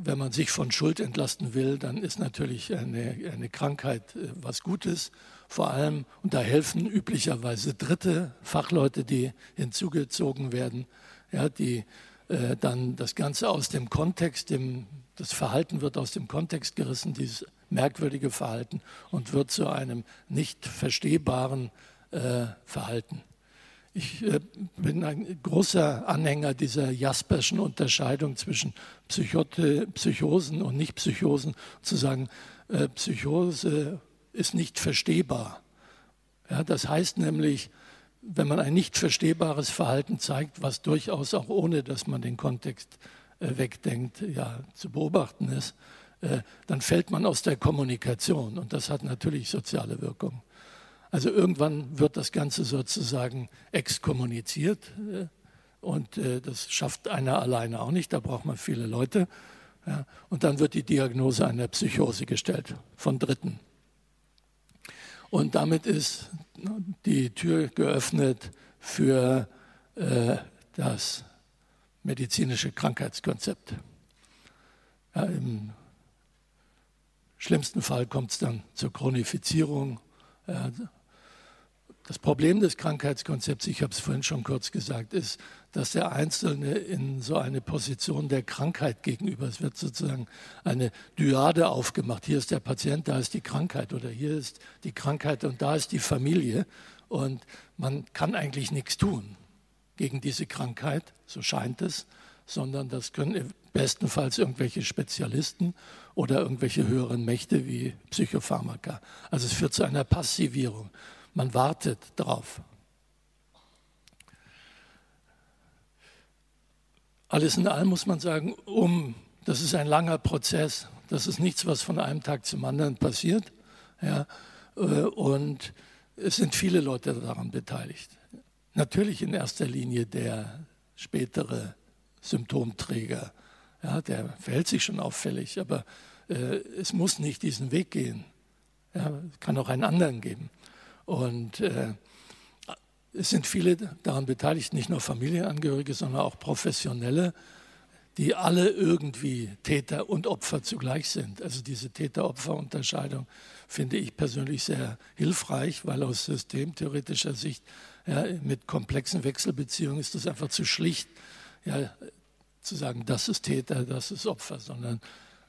wenn man sich von Schuld entlasten will, dann ist natürlich eine, eine Krankheit äh, was Gutes. Vor allem, und da helfen üblicherweise dritte Fachleute, die hinzugezogen werden, ja, die äh, dann das Ganze aus dem Kontext, dem, das Verhalten wird aus dem Kontext gerissen, dieses merkwürdige Verhalten, und wird zu einem nicht verstehbaren äh, Verhalten. Ich äh, bin ein großer Anhänger dieser Jasperschen Unterscheidung zwischen Psychote, Psychosen und Nichtpsychosen, zu sagen, äh, Psychose ist nicht verstehbar. Ja, das heißt nämlich, wenn man ein nicht verstehbares Verhalten zeigt, was durchaus auch ohne, dass man den Kontext äh, wegdenkt, ja, zu beobachten ist, dann fällt man aus der Kommunikation und das hat natürlich soziale Wirkung. Also irgendwann wird das Ganze sozusagen exkommuniziert äh, und äh, das schafft einer alleine auch nicht, da braucht man viele Leute. Und dann wird die Diagnose einer Psychose gestellt von Dritten. Und damit ist die Tür geöffnet für äh, das medizinische Krankheitskonzept. Im schlimmsten Fall kommt es dann zur Chronifizierung. Das Problem des Krankheitskonzepts, ich habe es vorhin schon kurz gesagt, ist, dass der Einzelne in so eine Position der Krankheit gegenüber, es wird sozusagen eine Dyade aufgemacht. Hier ist der Patient, da ist die Krankheit oder hier ist die Krankheit und da ist die Familie. Und man kann eigentlich nichts tun gegen diese Krankheit, so scheint es, sondern das können bestenfalls irgendwelche Spezialisten oder irgendwelche höheren Mächte wie Psychopharmaka. Also es führt zu einer Passivierung. Man wartet drauf. Alles in allem muss man sagen, um, das ist ein langer Prozess. Das ist nichts, was von einem Tag zum anderen passiert. Ja, äh, und es sind viele Leute daran beteiligt. Natürlich in erster Linie der spätere Symptomträger. Ja, der verhält sich schon auffällig, aber äh, es muss nicht diesen Weg gehen. Ja, es kann auch einen anderen geben. Und äh, es sind viele daran beteiligt, nicht nur Familienangehörige, sondern auch Professionelle, die alle irgendwie Täter und Opfer zugleich sind. Also diese Täter-Opfer-Unterscheidung finde ich persönlich sehr hilfreich, weil aus systemtheoretischer Sicht ja, mit komplexen Wechselbeziehungen ist das einfach zu schlicht, ja, zu sagen, das ist Täter, das ist Opfer, sondern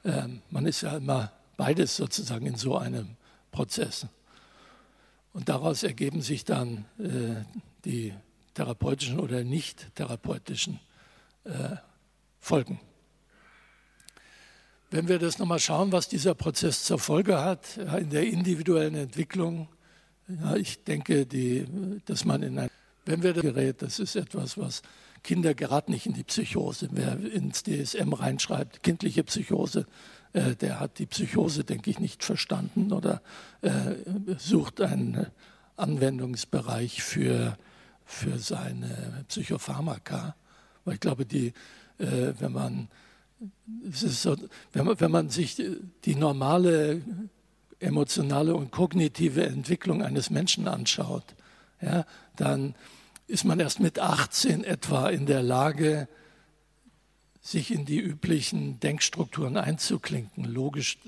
äh, man ist ja immer beides sozusagen in so einem Prozess. Und daraus ergeben sich dann äh, die therapeutischen oder nicht therapeutischen äh, Folgen. Wenn wir das nochmal schauen, was dieser Prozess zur Folge hat in der individuellen Entwicklung, ja, ich denke, die, dass man in ein, wenn wir das Gerät, das ist etwas, was Kinder geraten nicht in die Psychose. Wer ins DSM reinschreibt, kindliche Psychose, äh, der hat die Psychose, denke ich, nicht verstanden oder äh, sucht einen Anwendungsbereich für, für seine Psychopharmaka. Weil ich glaube, die, äh, wenn, man, so, wenn, man, wenn man sich die normale emotionale und kognitive Entwicklung eines Menschen anschaut, ja, dann ist man erst mit 18 etwa in der Lage, sich in die üblichen Denkstrukturen einzuklinken, logisch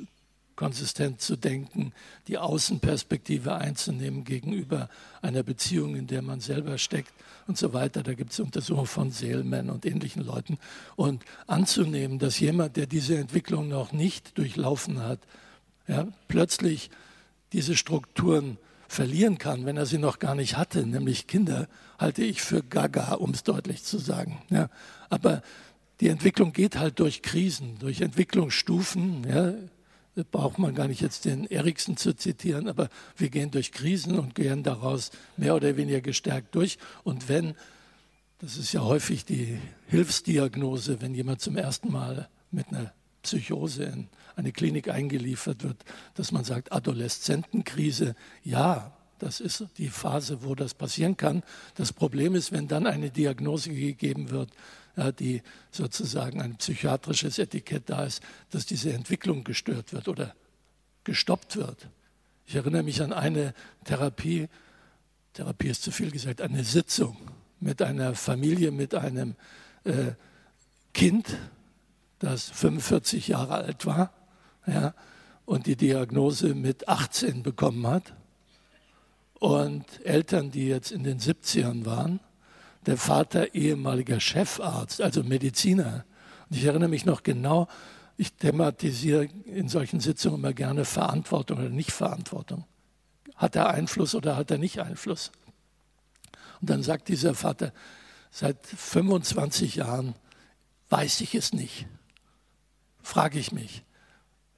konsistent zu denken, die Außenperspektive einzunehmen gegenüber einer Beziehung, in der man selber steckt und so weiter. Da gibt es Untersuchungen von Seelmann und ähnlichen Leuten. Und anzunehmen, dass jemand, der diese Entwicklung noch nicht durchlaufen hat, ja, plötzlich diese Strukturen verlieren kann, wenn er sie noch gar nicht hatte, nämlich Kinder, halte ich für gaga, um es deutlich zu sagen. Ja, aber die Entwicklung geht halt durch Krisen, durch Entwicklungsstufen. Ja, da braucht man gar nicht jetzt den Eriksen zu zitieren, aber wir gehen durch Krisen und gehen daraus mehr oder weniger gestärkt durch. Und wenn, das ist ja häufig die Hilfsdiagnose, wenn jemand zum ersten Mal mit einer Psychose in eine Klinik eingeliefert wird, dass man sagt, Adoleszentenkrise, ja, das ist die Phase, wo das passieren kann. Das Problem ist, wenn dann eine Diagnose gegeben wird, die sozusagen ein psychiatrisches Etikett da ist, dass diese Entwicklung gestört wird oder gestoppt wird. Ich erinnere mich an eine Therapie, Therapie ist zu viel gesagt, eine Sitzung mit einer Familie, mit einem äh, Kind, das 45 Jahre alt war ja, und die Diagnose mit 18 bekommen hat und Eltern, die jetzt in den 70ern waren. Der Vater ehemaliger Chefarzt, also Mediziner. Und ich erinnere mich noch genau, ich thematisiere in solchen Sitzungen immer gerne Verantwortung oder Nichtverantwortung. Hat er Einfluss oder hat er nicht Einfluss? Und dann sagt dieser Vater, seit 25 Jahren weiß ich es nicht. Frage ich mich.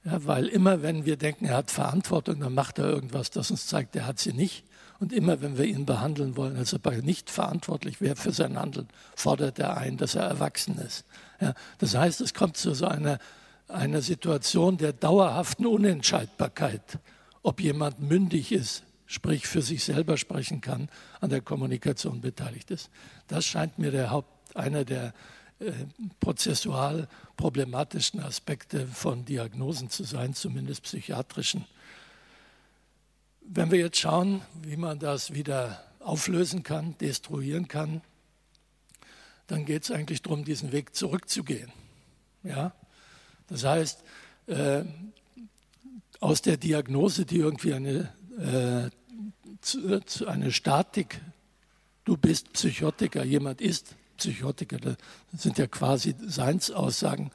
Ja, weil immer, wenn wir denken, er hat Verantwortung, dann macht er irgendwas, das uns zeigt, er hat sie nicht. Und immer, wenn wir ihn behandeln wollen, als ob er nicht verantwortlich wäre für sein Handeln, fordert er ein, dass er erwachsen ist. Ja, das heißt, es kommt zu so einer, einer Situation der dauerhaften Unentscheidbarkeit, ob jemand mündig ist sprich für sich selber sprechen kann, an der Kommunikation beteiligt ist. Das scheint mir der Haupt, einer der äh, prozessual problematischsten Aspekte von Diagnosen zu sein, zumindest psychiatrischen. Wenn wir jetzt schauen, wie man das wieder auflösen kann, destruieren kann, dann geht es eigentlich darum, diesen Weg zurückzugehen. Ja? Das heißt, äh, aus der Diagnose, die irgendwie eine, äh, zu, zu eine Statik, du bist Psychotiker, jemand ist Psychotiker, das sind ja quasi Seinsaussagen,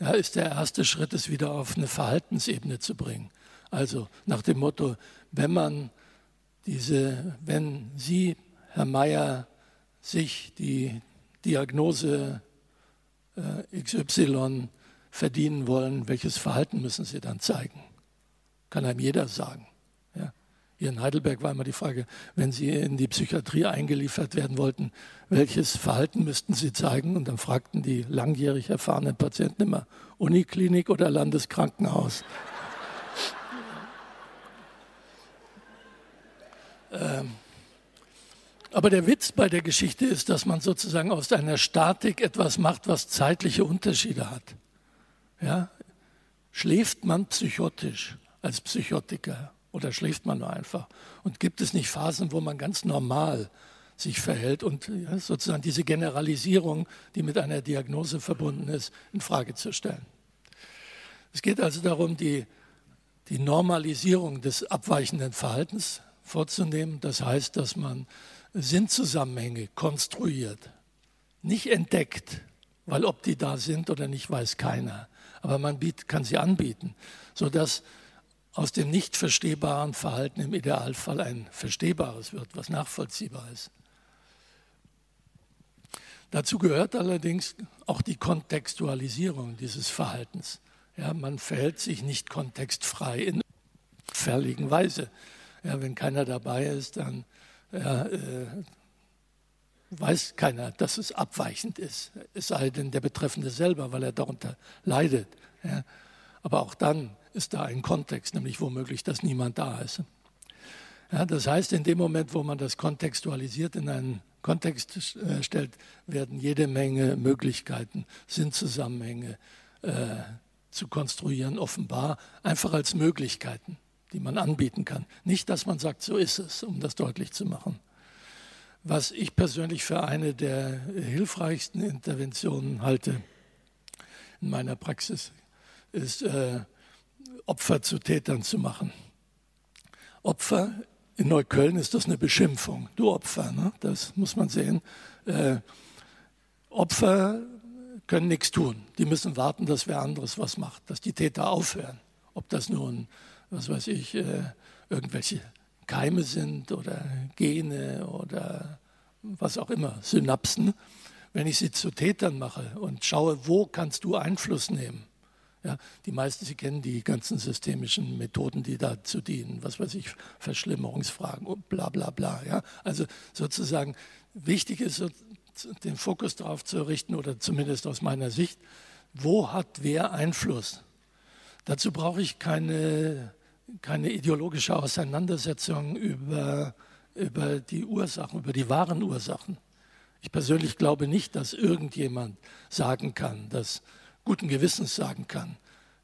ja, ist der erste Schritt, es wieder auf eine Verhaltensebene zu bringen. Also nach dem Motto, wenn man diese, wenn Sie, Herr Mayer, sich die Diagnose äh, XY verdienen wollen, welches Verhalten müssen Sie dann zeigen? Kann einem jeder sagen. Ja. Hier in Heidelberg war immer die Frage, wenn Sie in die Psychiatrie eingeliefert werden wollten, welches Verhalten müssten Sie zeigen? Und dann fragten die langjährig erfahrenen Patienten immer, Uniklinik oder Landeskrankenhaus? Ähm, aber der Witz bei der Geschichte ist, dass man sozusagen aus einer Statik etwas macht, was zeitliche Unterschiede hat. Ja? Schläft man psychotisch als Psychotiker oder schläft man nur einfach? Und gibt es nicht Phasen, wo man ganz normal sich verhält und ja, sozusagen diese Generalisierung, die mit einer Diagnose verbunden ist, in Frage zu stellen? Es geht also darum, die, die Normalisierung des abweichenden Verhaltens vorzunehmen. Das heißt, dass man Sinnzusammenhänge konstruiert, nicht entdeckt, weil ob die da sind oder nicht, weiß keiner. Aber man kann sie anbieten, sodass aus dem nicht verstehbaren Verhalten im Idealfall ein verstehbares wird, was nachvollziehbar ist. Dazu gehört allerdings auch die Kontextualisierung dieses Verhaltens. Ja, man verhält sich nicht kontextfrei in fälligen Weise. Ja, wenn keiner dabei ist, dann ja, äh, weiß keiner, dass es abweichend ist. Es sei denn der Betreffende selber, weil er darunter leidet. Ja. Aber auch dann ist da ein Kontext, nämlich womöglich, dass niemand da ist. Ja, das heißt, in dem Moment, wo man das kontextualisiert in einen Kontext äh, stellt, werden jede Menge Möglichkeiten, Sinnzusammenhänge äh, zu konstruieren, offenbar einfach als Möglichkeiten die man anbieten kann. Nicht, dass man sagt, so ist es, um das deutlich zu machen. Was ich persönlich für eine der hilfreichsten Interventionen halte in meiner Praxis, ist, äh, Opfer zu Tätern zu machen. Opfer, in Neukölln ist das eine Beschimpfung. Du Opfer, ne? das muss man sehen. Äh, Opfer können nichts tun. Die müssen warten, dass wer anderes was macht, dass die Täter aufhören. Ob das nun was weiß ich, äh, irgendwelche Keime sind oder Gene oder was auch immer, Synapsen, wenn ich sie zu Tätern mache und schaue, wo kannst du Einfluss nehmen. Ja, die meisten, Sie kennen die ganzen systemischen Methoden, die dazu dienen, was weiß ich, Verschlimmerungsfragen und bla bla bla. Ja. Also sozusagen wichtig ist, den Fokus darauf zu richten, oder zumindest aus meiner Sicht, wo hat wer Einfluss? Dazu brauche ich keine keine ideologische Auseinandersetzung über, über die Ursachen, über die wahren Ursachen. Ich persönlich glaube nicht, dass irgendjemand sagen kann, dass guten Gewissens sagen kann,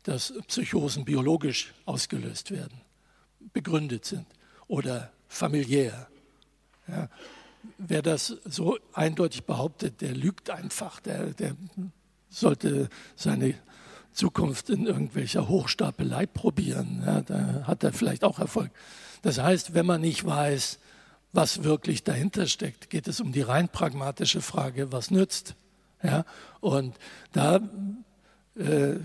dass Psychosen biologisch ausgelöst werden, begründet sind oder familiär. Ja, wer das so eindeutig behauptet, der lügt einfach, der, der sollte seine Zukunft in irgendwelcher Hochstapelei probieren. Ja, da hat er vielleicht auch Erfolg. Das heißt, wenn man nicht weiß, was wirklich dahinter steckt, geht es um die rein pragmatische Frage, was nützt. Ja, und da äh,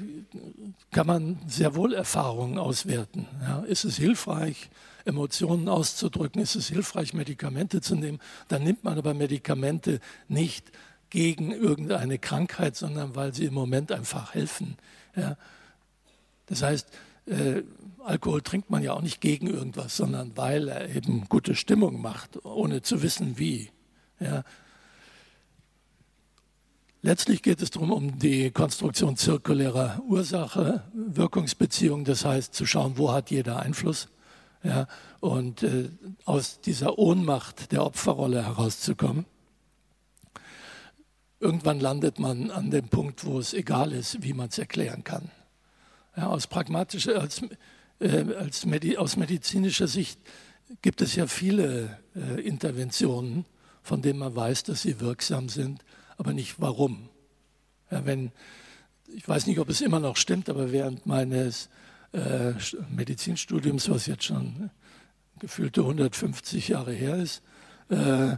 kann man sehr wohl Erfahrungen auswerten. Ja, ist es hilfreich, Emotionen auszudrücken? Ist es hilfreich, Medikamente zu nehmen? Dann nimmt man aber Medikamente nicht gegen irgendeine Krankheit, sondern weil sie im Moment einfach helfen. Ja. Das heißt, äh, Alkohol trinkt man ja auch nicht gegen irgendwas, sondern weil er eben gute Stimmung macht, ohne zu wissen wie. Ja. Letztlich geht es darum, um die Konstruktion zirkulärer Ursache, Wirkungsbeziehungen, das heißt zu schauen, wo hat jeder Einfluss. Ja, und äh, aus dieser Ohnmacht der Opferrolle herauszukommen. Irgendwann landet man an dem Punkt, wo es egal ist, wie man es erklären kann. Ja, aus pragmatischer, als, äh, als Medi aus medizinischer Sicht gibt es ja viele äh, Interventionen, von denen man weiß, dass sie wirksam sind, aber nicht warum. Ja, wenn, ich weiß nicht, ob es immer noch stimmt, aber während meines äh, Medizinstudiums, was jetzt schon gefühlte 150 Jahre her ist, äh,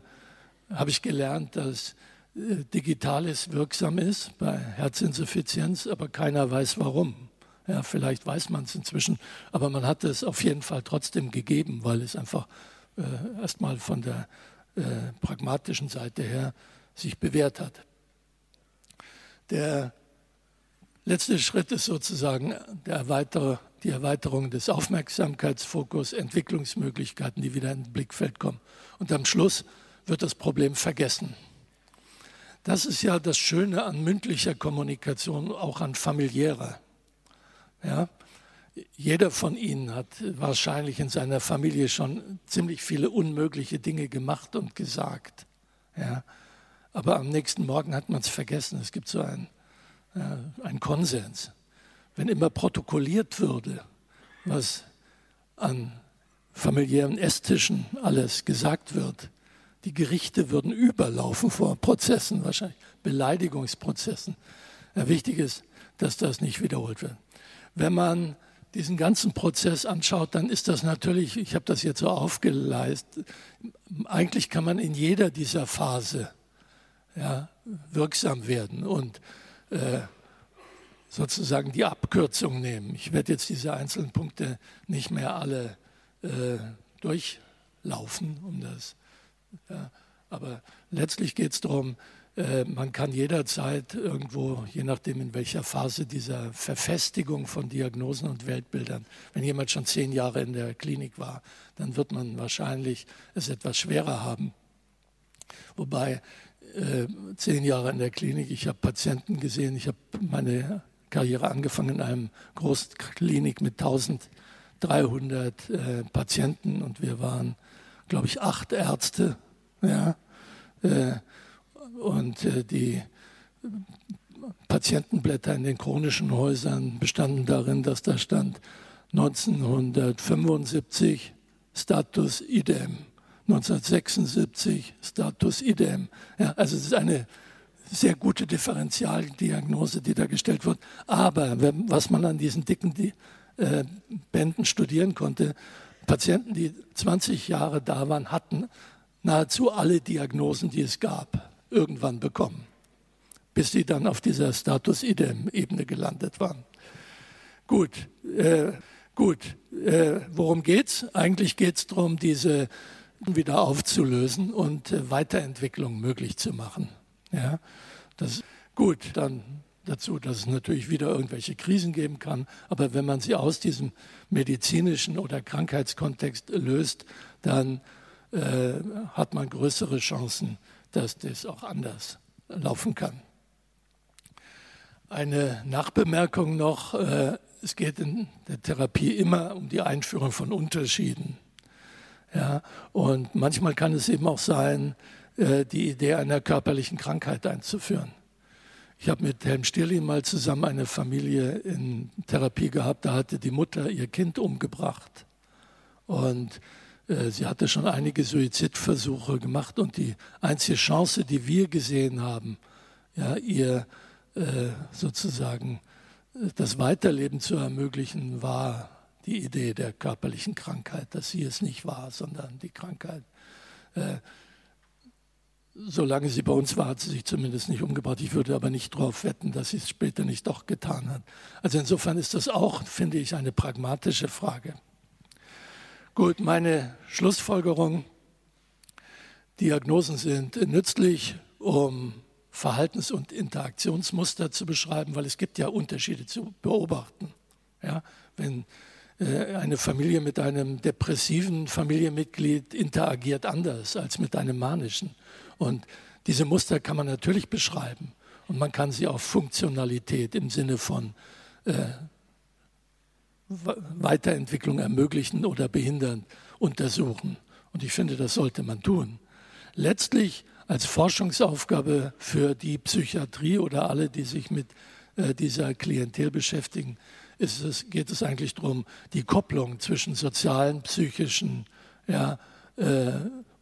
habe ich gelernt, dass Digitales wirksam ist bei Herzinsuffizienz, aber keiner weiß warum. Ja, vielleicht weiß man es inzwischen, aber man hat es auf jeden Fall trotzdem gegeben, weil es einfach äh, erstmal von der äh, pragmatischen Seite her sich bewährt hat. Der letzte Schritt ist sozusagen Erweiter die Erweiterung des Aufmerksamkeitsfokus, Entwicklungsmöglichkeiten, die wieder ins Blickfeld kommen. Und am Schluss wird das Problem vergessen. Das ist ja das Schöne an mündlicher Kommunikation, auch an familiärer. Ja? Jeder von Ihnen hat wahrscheinlich in seiner Familie schon ziemlich viele unmögliche Dinge gemacht und gesagt. Ja? Aber am nächsten Morgen hat man es vergessen. Es gibt so einen, äh, einen Konsens. Wenn immer protokolliert würde, was an familiären Esstischen alles gesagt wird, die Gerichte würden überlaufen vor Prozessen, wahrscheinlich Beleidigungsprozessen. Ja, wichtig ist, dass das nicht wiederholt wird. Wenn man diesen ganzen Prozess anschaut, dann ist das natürlich, ich habe das jetzt so aufgeleistet, eigentlich kann man in jeder dieser Phase ja, wirksam werden und äh, sozusagen die Abkürzung nehmen. Ich werde jetzt diese einzelnen Punkte nicht mehr alle äh, durchlaufen, um das. Ja, aber letztlich geht es darum, äh, man kann jederzeit irgendwo, je nachdem in welcher Phase dieser Verfestigung von Diagnosen und Weltbildern, wenn jemand schon zehn Jahre in der Klinik war, dann wird man wahrscheinlich es etwas schwerer haben. Wobei äh, zehn Jahre in der Klinik, ich habe Patienten gesehen, ich habe meine Karriere angefangen in einem Großklinik mit 1300 äh, Patienten und wir waren, glaube ich, acht Ärzte. Ja, äh, und äh, die Patientenblätter in den chronischen Häusern bestanden darin, dass da stand 1975 Status idem, 1976 Status idem. Ja, also es ist eine sehr gute Differentialdiagnose, die da gestellt wird. Aber wenn, was man an diesen dicken äh, Bänden studieren konnte, Patienten, die 20 Jahre da waren, hatten nahezu alle Diagnosen, die es gab irgendwann bekommen, bis sie dann auf dieser Status idem-Ebene gelandet waren. Gut, äh, gut. Äh, worum geht's? Eigentlich geht es darum, diese wieder aufzulösen und äh, Weiterentwicklung möglich zu machen. Ja, das gut. Dann dazu, dass es natürlich wieder irgendwelche Krisen geben kann. Aber wenn man sie aus diesem medizinischen oder Krankheitskontext löst, dann äh, hat man größere Chancen, dass das auch anders laufen kann. Eine Nachbemerkung noch, äh, es geht in der Therapie immer um die Einführung von Unterschieden. Ja, und manchmal kann es eben auch sein, äh, die Idee einer körperlichen Krankheit einzuführen. Ich habe mit Helm Stirlin mal zusammen eine Familie in Therapie gehabt, da hatte die Mutter ihr Kind umgebracht. Und äh, sie hatte schon einige Suizidversuche gemacht und die einzige Chance, die wir gesehen haben, ja, ihr äh, sozusagen äh, das Weiterleben zu ermöglichen, war die Idee der körperlichen Krankheit, dass sie es nicht war, sondern die Krankheit. Äh, solange sie bei uns war, hat sie sich zumindest nicht umgebracht. Ich würde aber nicht darauf wetten, dass sie es später nicht doch getan hat. Also insofern ist das auch, finde ich, eine pragmatische Frage. Gut, meine Schlussfolgerung. Diagnosen sind nützlich, um Verhaltens- und Interaktionsmuster zu beschreiben, weil es gibt ja Unterschiede zu beobachten. Ja, wenn äh, eine Familie mit einem depressiven Familienmitglied interagiert anders als mit einem manischen. Und diese Muster kann man natürlich beschreiben und man kann sie auf Funktionalität im Sinne von äh, Weiterentwicklung ermöglichen oder behindern, untersuchen. Und ich finde, das sollte man tun. Letztlich als Forschungsaufgabe für die Psychiatrie oder alle, die sich mit äh, dieser Klientel beschäftigen, es, geht es eigentlich darum, die Kopplung zwischen sozialen, psychischen ja, äh,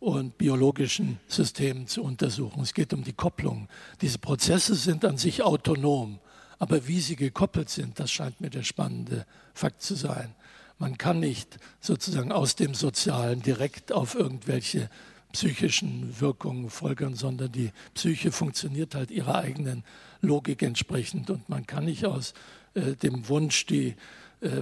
und biologischen Systemen zu untersuchen. Es geht um die Kopplung. Diese Prozesse sind an sich autonom, aber wie sie gekoppelt sind, das scheint mir der spannende Fakt zu sein. Man kann nicht sozusagen aus dem Sozialen direkt auf irgendwelche psychischen Wirkungen folgern, sondern die Psyche funktioniert halt ihrer eigenen Logik entsprechend und man kann nicht aus äh, dem Wunsch, die,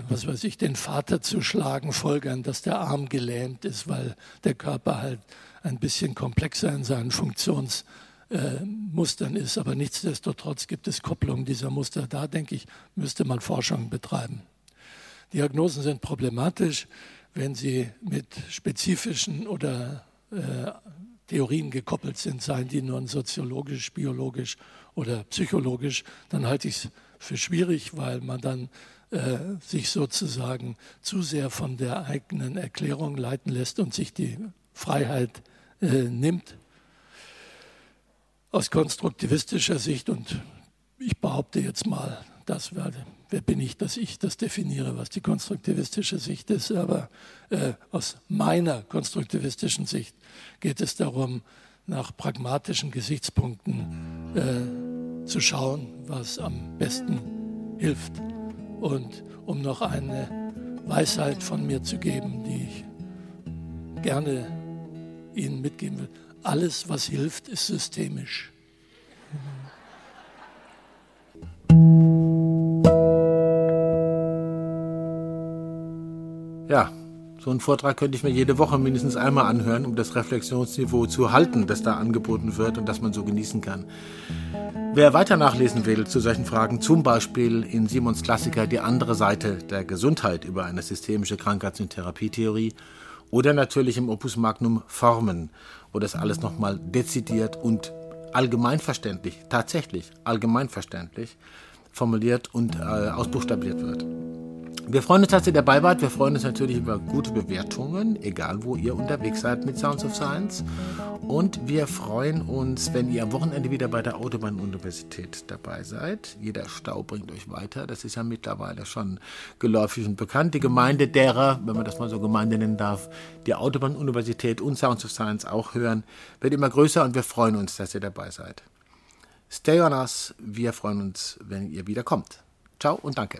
was weiß ich, den Vater zu schlagen, folgern, dass der Arm gelähmt ist, weil der Körper halt ein bisschen komplexer in seinen Funktionsmustern äh, ist. Aber nichtsdestotrotz gibt es Kopplungen dieser Muster. Da, denke ich, müsste man Forschung betreiben. Diagnosen sind problematisch, wenn sie mit spezifischen oder äh, Theorien gekoppelt sind, seien die nun soziologisch, biologisch oder psychologisch, dann halte ich es für schwierig, weil man dann äh, sich sozusagen zu sehr von der eigenen Erklärung leiten lässt und sich die Freiheit äh, nimmt. Aus konstruktivistischer Sicht, und ich behaupte jetzt mal, das werde, wer bin ich, dass ich das definiere, was die konstruktivistische Sicht ist, aber äh, aus meiner konstruktivistischen Sicht geht es darum, nach pragmatischen Gesichtspunkten äh, zu schauen, was am besten hilft. Und um noch eine Weisheit von mir zu geben, die ich gerne Ihnen mitgeben will, alles, was hilft, ist systemisch. Ja, so einen Vortrag könnte ich mir jede Woche mindestens einmal anhören, um das Reflexionsniveau zu halten, das da angeboten wird und das man so genießen kann. Wer weiter nachlesen will zu solchen Fragen, zum Beispiel in Simons Klassiker Die andere Seite der Gesundheit über eine systemische Krankheits- und Therapietheorie oder natürlich im Opus Magnum Formen, wo das alles nochmal dezidiert und allgemeinverständlich, tatsächlich allgemeinverständlich formuliert und äh, ausbuchstabiert wird. Wir freuen uns, dass ihr dabei wart. Wir freuen uns natürlich über gute Bewertungen, egal wo ihr unterwegs seid mit Sounds of Science. Und wir freuen uns, wenn ihr am Wochenende wieder bei der Autobahn-Universität dabei seid. Jeder Stau bringt euch weiter. Das ist ja mittlerweile schon geläufig und bekannt. Die Gemeinde derer, wenn man das mal so Gemeinde nennen darf, die Autobahn-Universität und Sounds of Science auch hören, wird immer größer und wir freuen uns, dass ihr dabei seid. Stay on us. Wir freuen uns, wenn ihr wieder kommt. Ciao und danke.